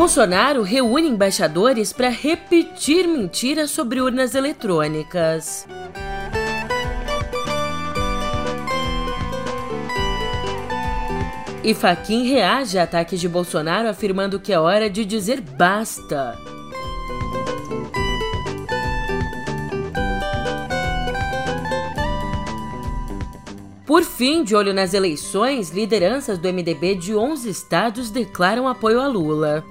Bolsonaro reúne embaixadores para repetir mentiras sobre urnas eletrônicas. E Faquin reage a ataques de Bolsonaro afirmando que é hora de dizer basta. Por fim, de olho nas eleições, lideranças do MDB de 11 estados declaram apoio a Lula.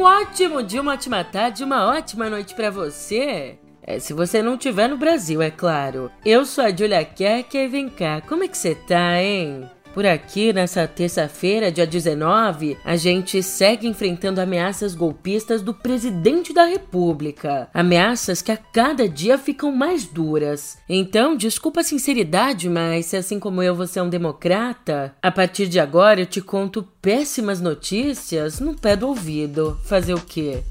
Um ótimo dia, uma ótima tarde, uma ótima noite para você. É, se você não estiver no Brasil, é claro. Eu sou a Julia Kerk e vem cá, como é que você tá, hein? Por aqui, nessa terça-feira, dia 19, a gente segue enfrentando ameaças golpistas do presidente da República. Ameaças que a cada dia ficam mais duras. Então, desculpa a sinceridade, mas se assim como eu você é um democrata, a partir de agora eu te conto péssimas notícias no pé do ouvido. Fazer o quê?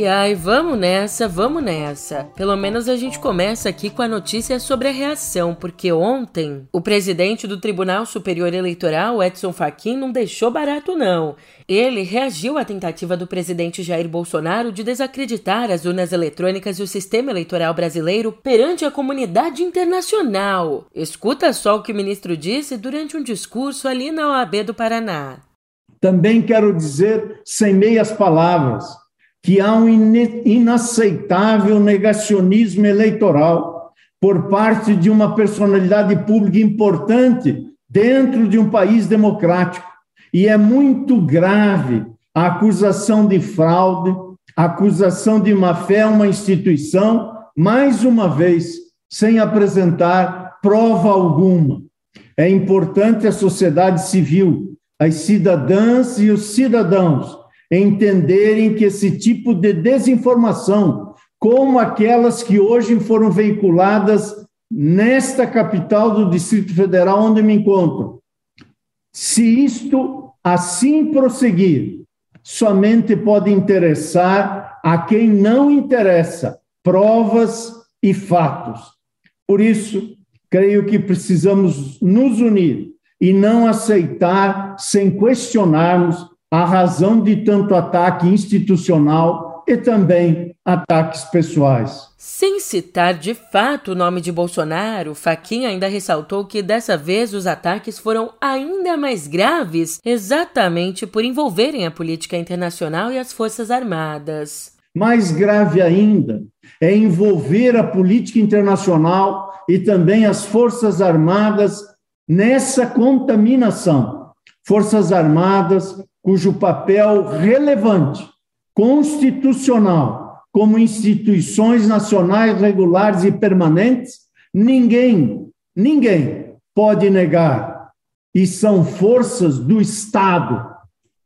Ai, ai, vamos nessa, vamos nessa. Pelo menos a gente começa aqui com a notícia sobre a reação, porque ontem o presidente do Tribunal Superior Eleitoral, Edson Fachin, não deixou barato não. Ele reagiu à tentativa do presidente Jair Bolsonaro de desacreditar as urnas eletrônicas e o sistema eleitoral brasileiro perante a comunidade internacional. Escuta só o que o ministro disse durante um discurso ali na OAB do Paraná. Também quero dizer, sem meias palavras, que há um inaceitável negacionismo eleitoral por parte de uma personalidade pública importante dentro de um país democrático. E é muito grave a acusação de fraude, a acusação de má-fé a uma instituição, mais uma vez, sem apresentar prova alguma. É importante a sociedade civil, as cidadãs e os cidadãos entenderem que esse tipo de desinformação, como aquelas que hoje foram veiculadas nesta capital do Distrito Federal, onde me encontro, se isto assim prosseguir, somente pode interessar a quem não interessa provas e fatos. Por isso, creio que precisamos nos unir e não aceitar sem questionarmos a razão de tanto ataque institucional e também ataques pessoais. Sem citar de fato o nome de Bolsonaro, Faquinha ainda ressaltou que dessa vez os ataques foram ainda mais graves, exatamente por envolverem a política internacional e as Forças Armadas. Mais grave ainda é envolver a política internacional e também as Forças Armadas nessa contaminação. Forças Armadas cujo papel relevante, constitucional, como instituições nacionais regulares e permanentes, ninguém, ninguém pode negar. E são forças do Estado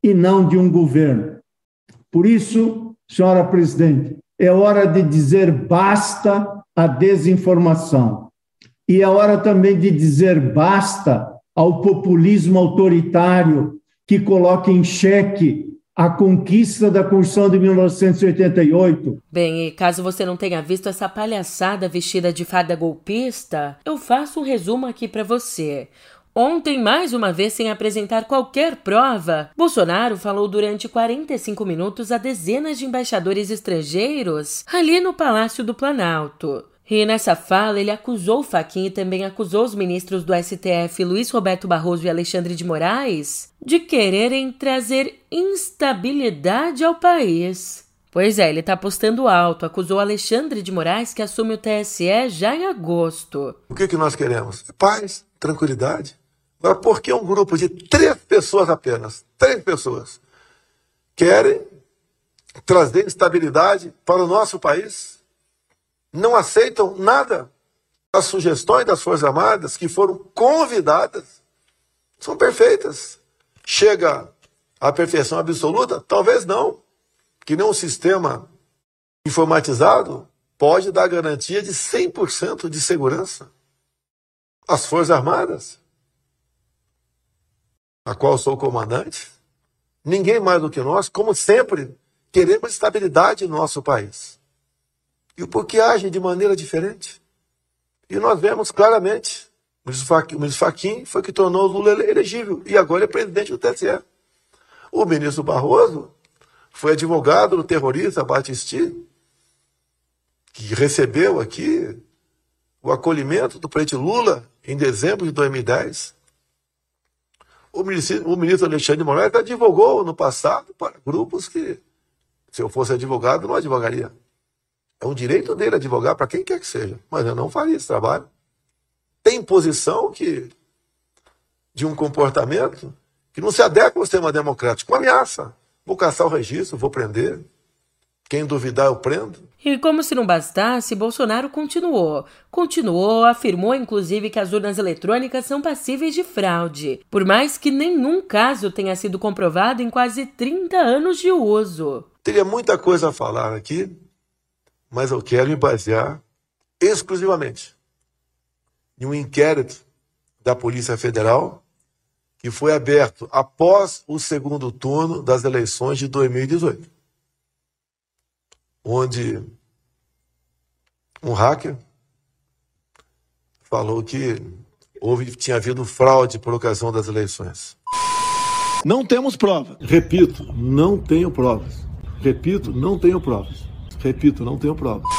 e não de um governo. Por isso, senhora presidente, é hora de dizer basta à desinformação. E é hora também de dizer basta ao populismo autoritário que coloca em xeque a conquista da Constituição de 1988. Bem, e caso você não tenha visto essa palhaçada vestida de fada golpista, eu faço um resumo aqui para você. Ontem, mais uma vez sem apresentar qualquer prova, Bolsonaro falou durante 45 minutos a dezenas de embaixadores estrangeiros ali no Palácio do Planalto. E nessa fala, ele acusou Faquin e também acusou os ministros do STF Luiz Roberto Barroso e Alexandre de Moraes de quererem trazer instabilidade ao país. Pois é, ele está apostando alto, acusou Alexandre de Moraes que assume o TSE já em agosto. O que, que nós queremos? Paz, tranquilidade. Agora, por que um grupo de três pessoas apenas, três pessoas, querem trazer instabilidade para o nosso país? Não aceitam nada. As sugestões das Forças Armadas que foram convidadas são perfeitas. Chega à perfeição absoluta? Talvez não. Que nem um sistema informatizado pode dar garantia de 100% de segurança às Forças Armadas, a qual sou comandante. Ninguém mais do que nós, como sempre, queremos estabilidade no nosso país. E o porquê age de maneira diferente? E nós vemos claramente, o ministro Fachin foi que tornou o Lula elegível, e agora é presidente do TSE. O ministro Barroso foi advogado do terrorista Batisti, que recebeu aqui o acolhimento do presidente Lula em dezembro de 2010. O ministro, o ministro Alexandre de Moraes advogou no passado para grupos que, se eu fosse advogado, não advogaria. É um direito dele advogar para quem quer que seja, mas eu não faria esse trabalho. Tem posição que de um comportamento que não se adequa ao sistema democrático, com ameaça. Vou caçar o registro, vou prender. Quem duvidar, eu prendo. E como se não bastasse, Bolsonaro continuou. Continuou, afirmou inclusive que as urnas eletrônicas são passíveis de fraude, por mais que nenhum caso tenha sido comprovado em quase 30 anos de uso. Teria muita coisa a falar aqui, mas eu quero me basear exclusivamente em um inquérito da Polícia Federal que foi aberto após o segundo turno das eleições de 2018 onde um hacker falou que houve, tinha havido fraude por ocasião das eleições. Não temos provas. Repito, não tenho provas. Repito, não tenho provas. Repito, não tenho provas.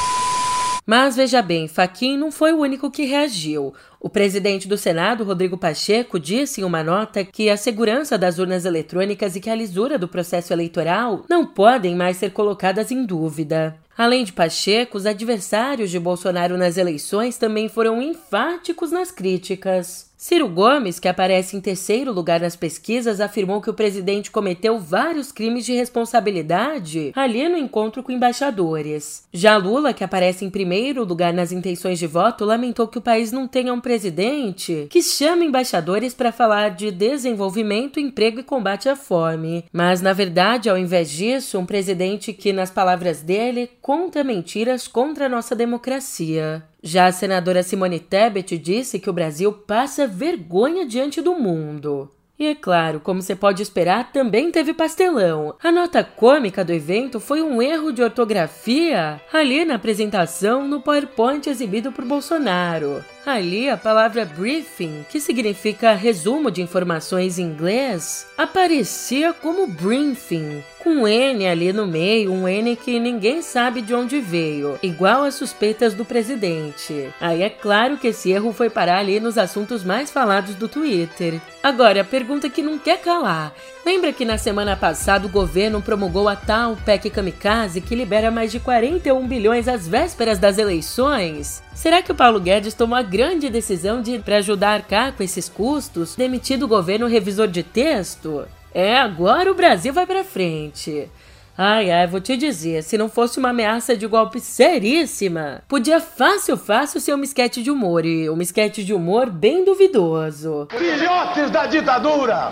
Mas veja bem, Faquin não foi o único que reagiu. O presidente do Senado, Rodrigo Pacheco, disse em uma nota que a segurança das urnas eletrônicas e que a lisura do processo eleitoral não podem mais ser colocadas em dúvida. Além de Pacheco, os adversários de Bolsonaro nas eleições também foram enfáticos nas críticas. Ciro Gomes, que aparece em terceiro lugar nas pesquisas, afirmou que o presidente cometeu vários crimes de responsabilidade ali no encontro com embaixadores. Já Lula, que aparece em primeiro lugar nas intenções de voto, lamentou que o país não tenha um presidente que chama embaixadores para falar de desenvolvimento, emprego e combate à fome. Mas, na verdade, ao invés disso, um presidente que, nas palavras dele, conta mentiras contra a nossa democracia. Já a senadora Simone Tebet disse que o Brasil passa vergonha diante do mundo. E é claro, como você pode esperar, também teve pastelão. A nota cômica do evento foi um erro de ortografia ali na apresentação no PowerPoint exibido por Bolsonaro. Ali, a palavra briefing, que significa resumo de informações em inglês, aparecia como briefing, com um N ali no meio, um N que ninguém sabe de onde veio, igual às suspeitas do presidente. Aí é claro que esse erro foi parar ali nos assuntos mais falados do Twitter. Agora, a pergunta que não quer calar: lembra que na semana passada o governo promulgou a tal PEC Kamikaze que libera mais de 41 bilhões às vésperas das eleições? Será que o Paulo Guedes tomou a grande decisão de, para ajudar a arcar com esses custos, demitir do governo revisor de texto? É, agora o Brasil vai para frente. Ai, ai, vou te dizer, se não fosse uma ameaça de golpe seríssima, podia fácil, fácil ser um esquete de humor, e um esquete de humor bem duvidoso. Filhotes da ditadura!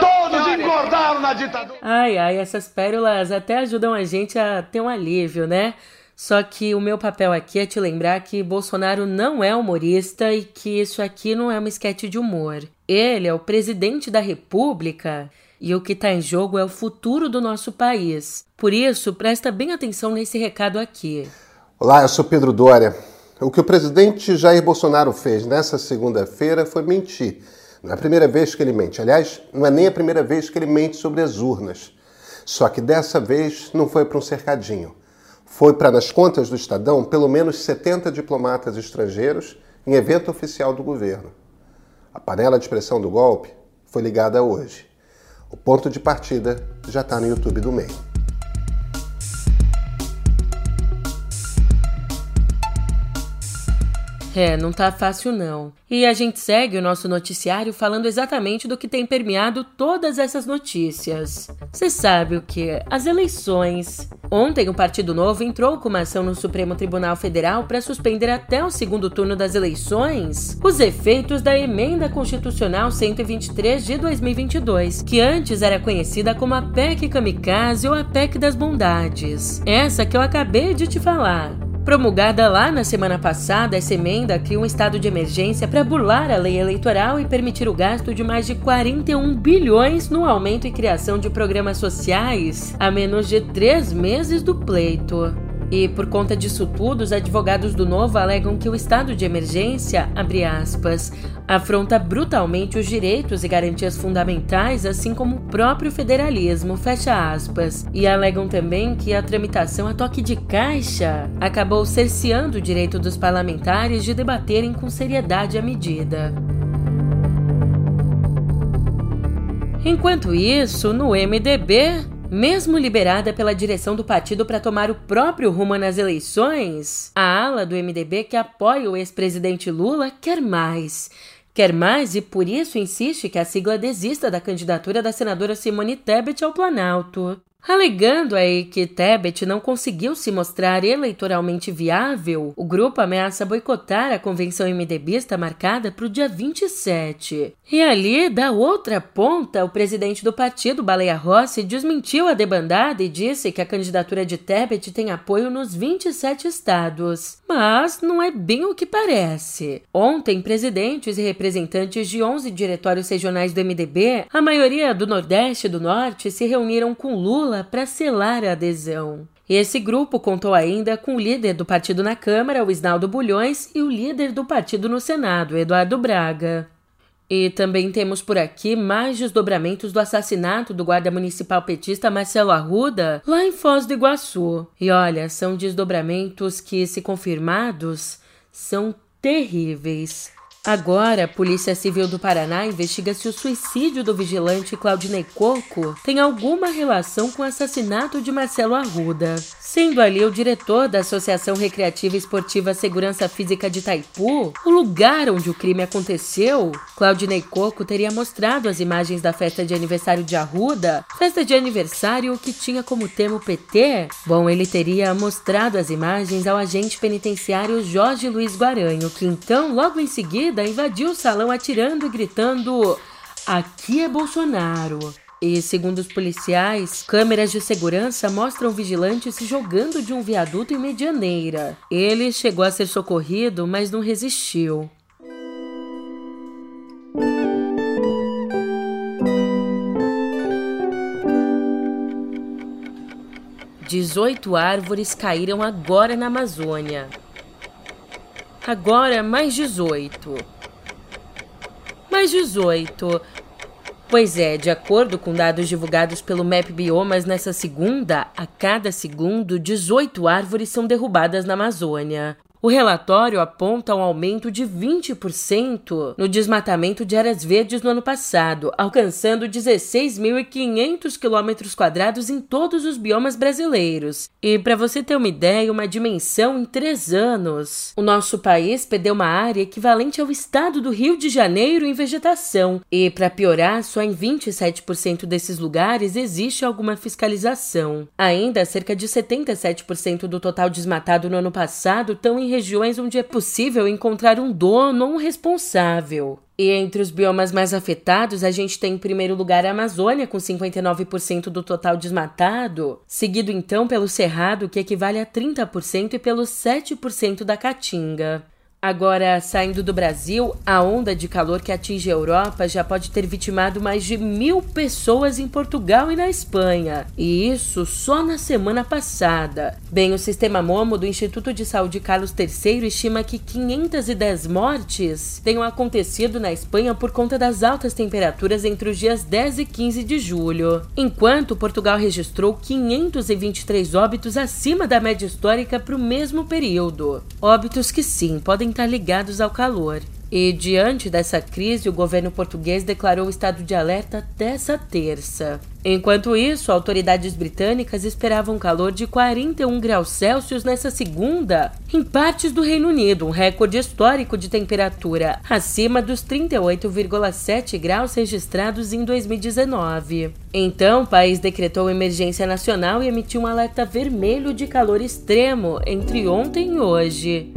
Todos engordaram na ditadura! Ai, ai, essas pérolas até ajudam a gente a ter um alívio, né? Só que o meu papel aqui é te lembrar que Bolsonaro não é humorista e que isso aqui não é uma esquete de humor. Ele é o presidente da República e o que está em jogo é o futuro do nosso país. Por isso, presta bem atenção nesse recado aqui. Olá, eu sou Pedro Dória. O que o presidente Jair Bolsonaro fez nessa segunda-feira foi mentir. Não é a primeira vez que ele mente. Aliás, não é nem a primeira vez que ele mente sobre as urnas. Só que dessa vez não foi para um cercadinho foi para, nas contas do Estadão, pelo menos 70 diplomatas estrangeiros em evento oficial do governo. A panela de pressão do golpe foi ligada hoje. O ponto de partida já está no YouTube do MEI. É, não tá fácil não. E a gente segue o nosso noticiário falando exatamente do que tem permeado todas essas notícias. Você sabe o que? As eleições. Ontem o Partido Novo entrou com uma ação no Supremo Tribunal Federal para suspender até o segundo turno das eleições os efeitos da emenda constitucional 123 de 2022, que antes era conhecida como a PEC Kamikaze ou a PEC das Bondades. Essa que eu acabei de te falar. Promulgada lá na semana passada, essa emenda cria um estado de emergência para burlar a lei eleitoral e permitir o gasto de mais de 41 bilhões no aumento e criação de programas sociais a menos de três meses do pleito. E por conta disso tudo, os advogados do Novo alegam que o estado de emergência, abre aspas, afronta brutalmente os direitos e garantias fundamentais, assim como o próprio federalismo, fecha aspas. E alegam também que a tramitação a toque de caixa acabou cerceando o direito dos parlamentares de debaterem com seriedade a medida. Enquanto isso, no MDB, mesmo liberada pela direção do partido para tomar o próprio rumo nas eleições, a ala do MDB que apoia o ex-presidente Lula quer mais. Quer mais e por isso insiste que a sigla desista da candidatura da senadora Simone Tebet ao Planalto. Alegando aí que Tebet não conseguiu se mostrar eleitoralmente viável, o grupo ameaça boicotar a convenção MDBista marcada para o dia 27. E ali, da outra ponta, o presidente do partido, Baleia Rossi, desmentiu a debandada e disse que a candidatura de Tebet tem apoio nos 27 estados. Mas não é bem o que parece. Ontem, presidentes e representantes de 11 diretórios regionais do MDB, a maioria do Nordeste e do Norte, se reuniram com Lula para selar a adesão. Esse grupo contou ainda com o líder do partido na Câmara, o Isnaldo Bulhões, e o líder do partido no Senado, Eduardo Braga. E também temos por aqui mais desdobramentos do assassinato do guarda municipal petista Marcelo Arruda, lá em Foz do Iguaçu. E olha, são desdobramentos que, se confirmados, são terríveis. Agora, a Polícia Civil do Paraná investiga se o suicídio do vigilante Claudinei Coco tem alguma relação com o assassinato de Marcelo Arruda. Sendo ali o diretor da Associação Recreativa Esportiva Segurança Física de Itaipu, o lugar onde o crime aconteceu, Claudinei Coco teria mostrado as imagens da festa de aniversário de Arruda, festa de aniversário que tinha como tema o PT. Bom, ele teria mostrado as imagens ao agente penitenciário Jorge Luiz Guaranho, que então, logo em seguida, invadiu o salão atirando e gritando: Aqui é Bolsonaro. E, segundo os policiais, câmeras de segurança mostram o vigilante se jogando de um viaduto em Medianeira. Ele chegou a ser socorrido, mas não resistiu. Dezoito árvores caíram agora na Amazônia. Agora mais 18. Mais 18. Pois é, de acordo com dados divulgados pelo MAP Biomas nessa segunda, a cada segundo, 18 árvores são derrubadas na Amazônia. O relatório aponta um aumento de 20% no desmatamento de áreas verdes no ano passado, alcançando 16.500 km quadrados em todos os biomas brasileiros. E para você ter uma ideia, uma dimensão em três anos, o nosso país perdeu uma área equivalente ao estado do Rio de Janeiro em vegetação. E para piorar, só em 27% desses lugares existe alguma fiscalização. Ainda, cerca de 77% do total desmatado no ano passado estão em regiões onde é possível encontrar um dono ou um responsável. E entre os biomas mais afetados, a gente tem em primeiro lugar a Amazônia, com 59% do total desmatado, seguido então pelo Cerrado, que equivale a 30%, e pelo 7% da Caatinga. Agora, saindo do Brasil, a onda de calor que atinge a Europa já pode ter vitimado mais de mil pessoas em Portugal e na Espanha. E isso só na semana passada. Bem, o sistema Momo do Instituto de Saúde Carlos III estima que 510 mortes tenham acontecido na Espanha por conta das altas temperaturas entre os dias 10 e 15 de julho. Enquanto Portugal registrou 523 óbitos acima da média histórica para o mesmo período. Óbitos que sim podem podem estar ligados ao calor. E diante dessa crise, o governo português declarou estado de alerta dessa terça. Enquanto isso, autoridades britânicas esperavam calor de 41 graus Celsius nessa segunda, em partes do Reino Unido, um recorde histórico de temperatura, acima dos 38,7 graus registrados em 2019. Então, o país decretou emergência nacional e emitiu um alerta vermelho de calor extremo entre ontem e hoje.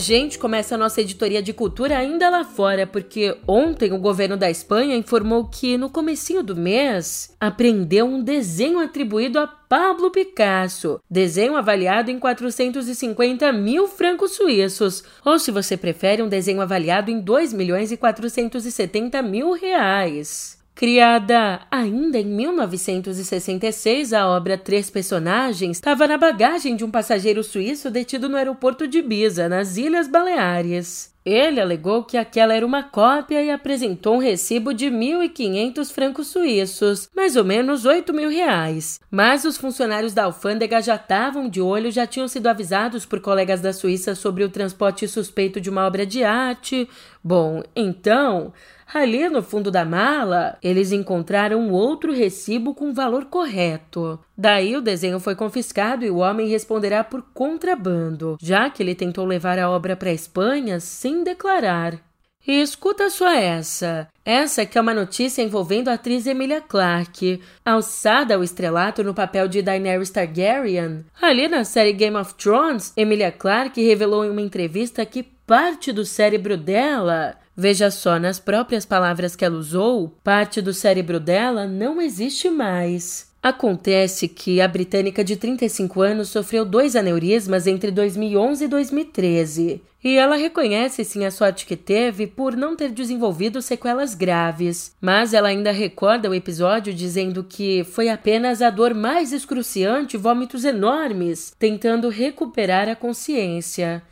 Gente começa a nossa editoria de cultura ainda lá fora, porque ontem o governo da Espanha informou que no comecinho do mês apreendeu um desenho atribuído a Pablo Picasso, desenho avaliado em 450 mil francos suíços, ou se você prefere, um desenho avaliado em 2 milhões e 470 mil reais. Criada ainda em 1966, a obra Três Personagens estava na bagagem de um passageiro suíço detido no aeroporto de Ibiza, nas Ilhas Baleares. Ele alegou que aquela era uma cópia e apresentou um recibo de 1.500 francos suíços, mais ou menos 8 mil reais. Mas os funcionários da alfândega já estavam de olho, já tinham sido avisados por colegas da Suíça sobre o transporte suspeito de uma obra de arte. Bom, então Ali no fundo da mala, eles encontraram outro recibo com valor correto. Daí o desenho foi confiscado e o homem responderá por contrabando, já que ele tentou levar a obra para a Espanha sem declarar. E escuta só essa. Essa que é uma notícia envolvendo a atriz Emilia Clarke, alçada ao estrelato no papel de Daenerys Targaryen. Ali na série Game of Thrones, Emilia Clarke revelou em uma entrevista que parte do cérebro dela Veja só, nas próprias palavras que ela usou, parte do cérebro dela não existe mais. Acontece que a britânica de 35 anos sofreu dois aneurismas entre 2011 e 2013, e ela reconhece sim a sorte que teve por não ter desenvolvido sequelas graves, mas ela ainda recorda o episódio dizendo que foi apenas a dor mais excruciante, vômitos enormes, tentando recuperar a consciência.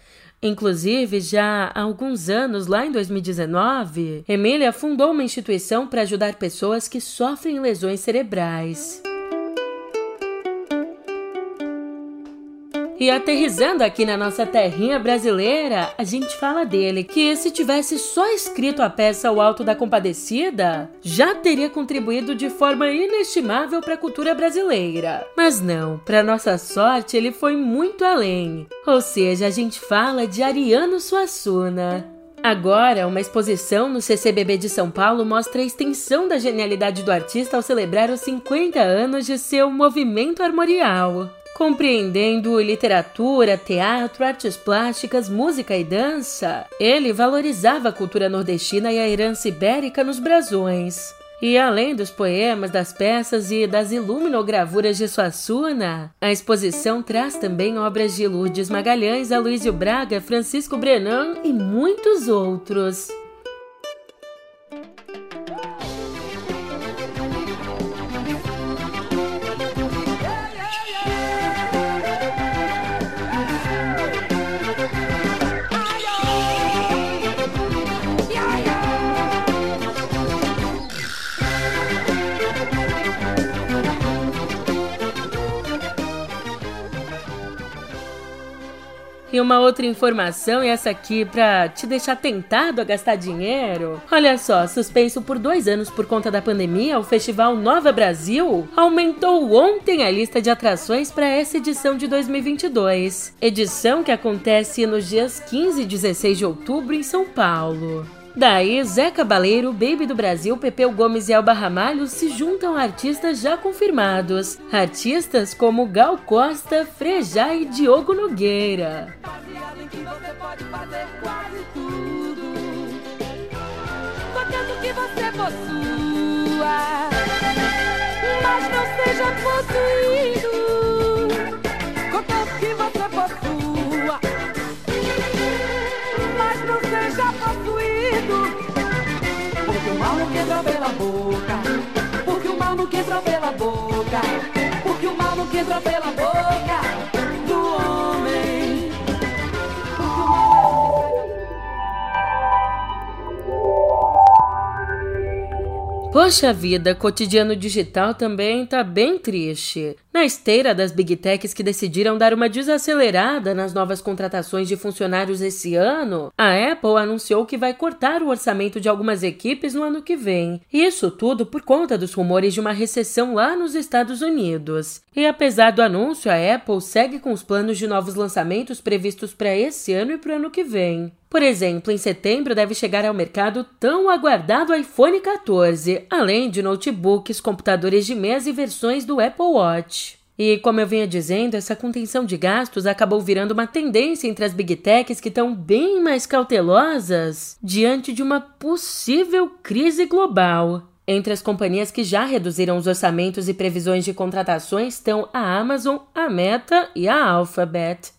Inclusive, já há alguns anos, lá em 2019, Emília fundou uma instituição para ajudar pessoas que sofrem lesões cerebrais. E aterrizando aqui na nossa terrinha brasileira, a gente fala dele que se tivesse só escrito a peça O Alto da Compadecida, já teria contribuído de forma inestimável para a cultura brasileira. Mas não, para nossa sorte, ele foi muito além. Ou seja, a gente fala de Ariano Suassuna. Agora, uma exposição no CCBB de São Paulo mostra a extensão da genialidade do artista ao celebrar os 50 anos de seu movimento armorial compreendendo literatura, teatro, artes plásticas, música e dança. Ele valorizava a cultura nordestina e a herança ibérica nos brasões. E além dos poemas, das peças e das iluminogravuras de Suassuna, a exposição traz também obras de Lourdes Magalhães, Aloysio Braga, Francisco Brenan e muitos outros. E uma outra informação, e essa aqui para te deixar tentado a gastar dinheiro. Olha só, suspenso por dois anos por conta da pandemia, o Festival Nova Brasil aumentou ontem a lista de atrações para essa edição de 2022. Edição que acontece nos dias 15 e 16 de outubro em São Paulo. Daí, Zé Cabaleiro, Baby do Brasil, Pepeu Gomes e Elba Ramalho se juntam a artistas já confirmados. Artistas como Gal Costa, Frejá e Diogo Nogueira. mas não seja possuído. Entra pela boca. Porque o mal não entra pela boca. Poxa vida, cotidiano digital também tá bem triste. Na esteira das big techs que decidiram dar uma desacelerada nas novas contratações de funcionários esse ano, a Apple anunciou que vai cortar o orçamento de algumas equipes no ano que vem. Isso tudo por conta dos rumores de uma recessão lá nos Estados Unidos. E apesar do anúncio, a Apple segue com os planos de novos lançamentos previstos para esse ano e para o ano que vem. Por exemplo, em setembro deve chegar ao mercado tão aguardado iPhone 14, além de notebooks, computadores de mesa e versões do Apple Watch. E como eu vinha dizendo, essa contenção de gastos acabou virando uma tendência entre as big techs que estão bem mais cautelosas diante de uma possível crise global. Entre as companhias que já reduziram os orçamentos e previsões de contratações estão a Amazon, a Meta e a Alphabet.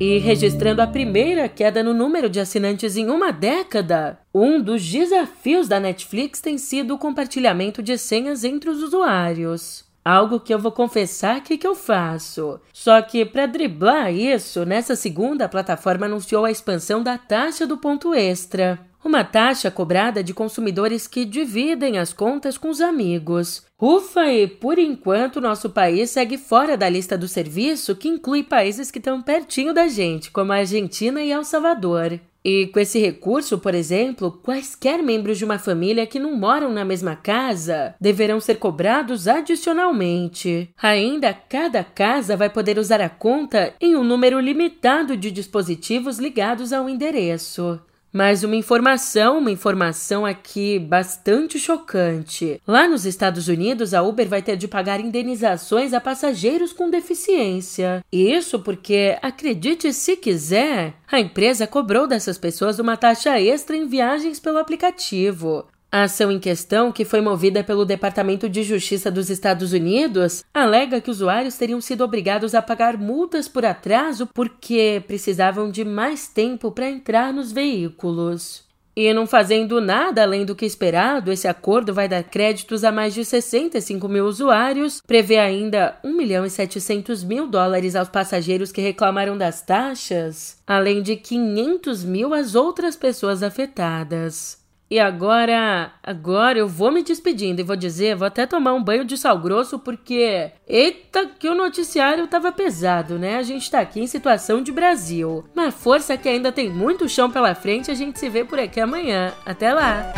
E registrando a primeira queda no número de assinantes em uma década, um dos desafios da Netflix tem sido o compartilhamento de senhas entre os usuários. Algo que eu vou confessar aqui que eu faço. Só que, para driblar isso, nessa segunda, a plataforma anunciou a expansão da taxa do ponto extra uma taxa cobrada de consumidores que dividem as contas com os amigos. Ufa, e por enquanto nosso país segue fora da lista do serviço que inclui países que estão pertinho da gente, como a Argentina e El Salvador. E com esse recurso, por exemplo, quaisquer membros de uma família que não moram na mesma casa deverão ser cobrados adicionalmente. Ainda, cada casa vai poder usar a conta em um número limitado de dispositivos ligados ao endereço. Mas uma informação, uma informação aqui bastante chocante. Lá nos Estados Unidos, a Uber vai ter de pagar indenizações a passageiros com deficiência. Isso porque, acredite se quiser, a empresa cobrou dessas pessoas uma taxa extra em viagens pelo aplicativo. A ação em questão, que foi movida pelo Departamento de Justiça dos Estados Unidos, alega que usuários teriam sido obrigados a pagar multas por atraso porque precisavam de mais tempo para entrar nos veículos. E não fazendo nada além do que esperado, esse acordo vai dar créditos a mais de 65 mil usuários, prevê ainda 1 milhão e 700 mil dólares aos passageiros que reclamaram das taxas, além de 500 mil às outras pessoas afetadas. E agora, agora eu vou me despedindo e vou dizer, vou até tomar um banho de sal grosso porque eita que o noticiário tava pesado, né? A gente tá aqui em situação de Brasil. Mas força que ainda tem muito chão pela frente, a gente se vê por aqui amanhã. Até lá.